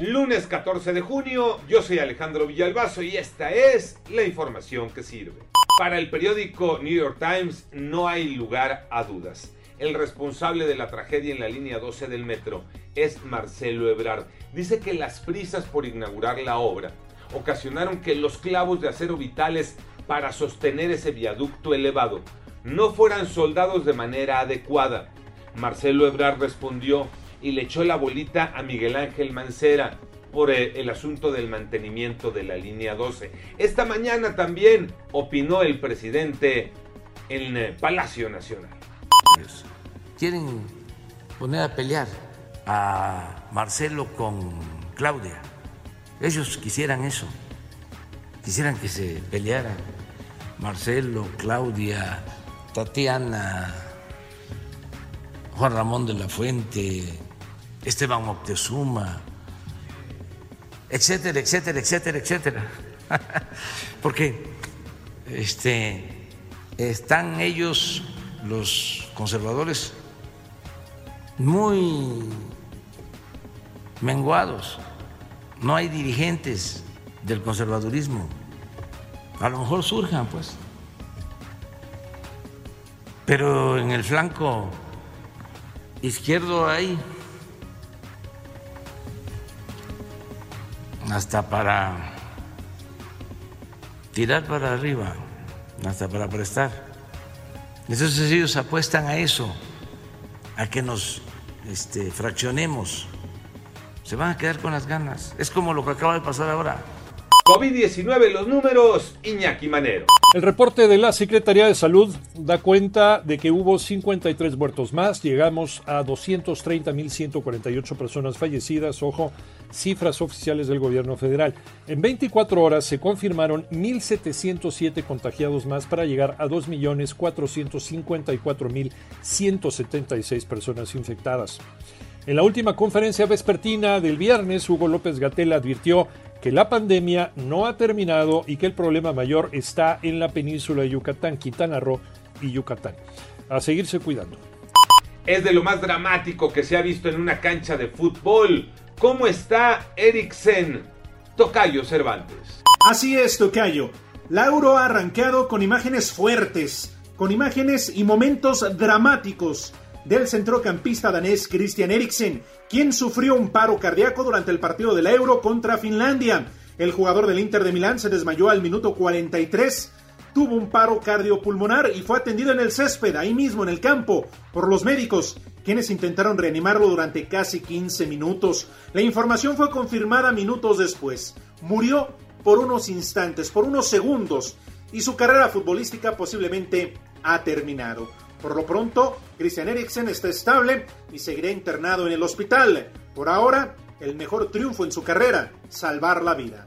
Lunes 14 de junio, yo soy Alejandro Villalbazo y esta es la información que sirve. Para el periódico New York Times no hay lugar a dudas. El responsable de la tragedia en la línea 12 del metro es Marcelo Ebrard. Dice que las prisas por inaugurar la obra ocasionaron que los clavos de acero vitales para sostener ese viaducto elevado no fueran soldados de manera adecuada. Marcelo Ebrard respondió y le echó la bolita a Miguel Ángel Mancera, por eh, el asunto del mantenimiento de la línea 12. Esta mañana también opinó el presidente en eh, Palacio Nacional. Quieren poner a pelear a Marcelo con Claudia. Ellos quisieran eso. Quisieran que se pelearan Marcelo, Claudia, Tatiana, Juan Ramón de la Fuente, Esteban Moctezuma, etcétera, etcétera, etcétera, etcétera. Porque este, están ellos, los conservadores, muy menguados. No hay dirigentes del conservadurismo. A lo mejor surjan, pues. Pero en el flanco izquierdo hay hasta para tirar para arriba, hasta para prestar. Entonces ellos apuestan a eso, a que nos este, fraccionemos. Se van a quedar con las ganas. Es como lo que acaba de pasar ahora. COVID-19, los números, Iñaki Manero. El reporte de la Secretaría de Salud da cuenta de que hubo 53 muertos más, llegamos a 230.148 personas fallecidas, ojo, cifras oficiales del gobierno federal. En 24 horas se confirmaron 1.707 contagiados más para llegar a 2.454.176 personas infectadas. En la última conferencia vespertina del viernes, Hugo López Gatel advirtió que la pandemia no ha terminado y que el problema mayor está en la península de Yucatán, Quintana Roo y Yucatán. A seguirse cuidando. Es de lo más dramático que se ha visto en una cancha de fútbol. ¿Cómo está Eriksen? Tocayo Cervantes. Así es, Tocayo. Lauro ha arranqueado con imágenes fuertes, con imágenes y momentos dramáticos del centrocampista danés Christian Eriksen, quien sufrió un paro cardíaco durante el partido del Euro contra Finlandia. El jugador del Inter de Milán se desmayó al minuto 43, tuvo un paro cardiopulmonar y fue atendido en el césped, ahí mismo en el campo, por los médicos, quienes intentaron reanimarlo durante casi 15 minutos. La información fue confirmada minutos después. Murió por unos instantes, por unos segundos, y su carrera futbolística posiblemente ha terminado. Por lo pronto, Christian Eriksen está estable y seguirá internado en el hospital. Por ahora, el mejor triunfo en su carrera, salvar la vida.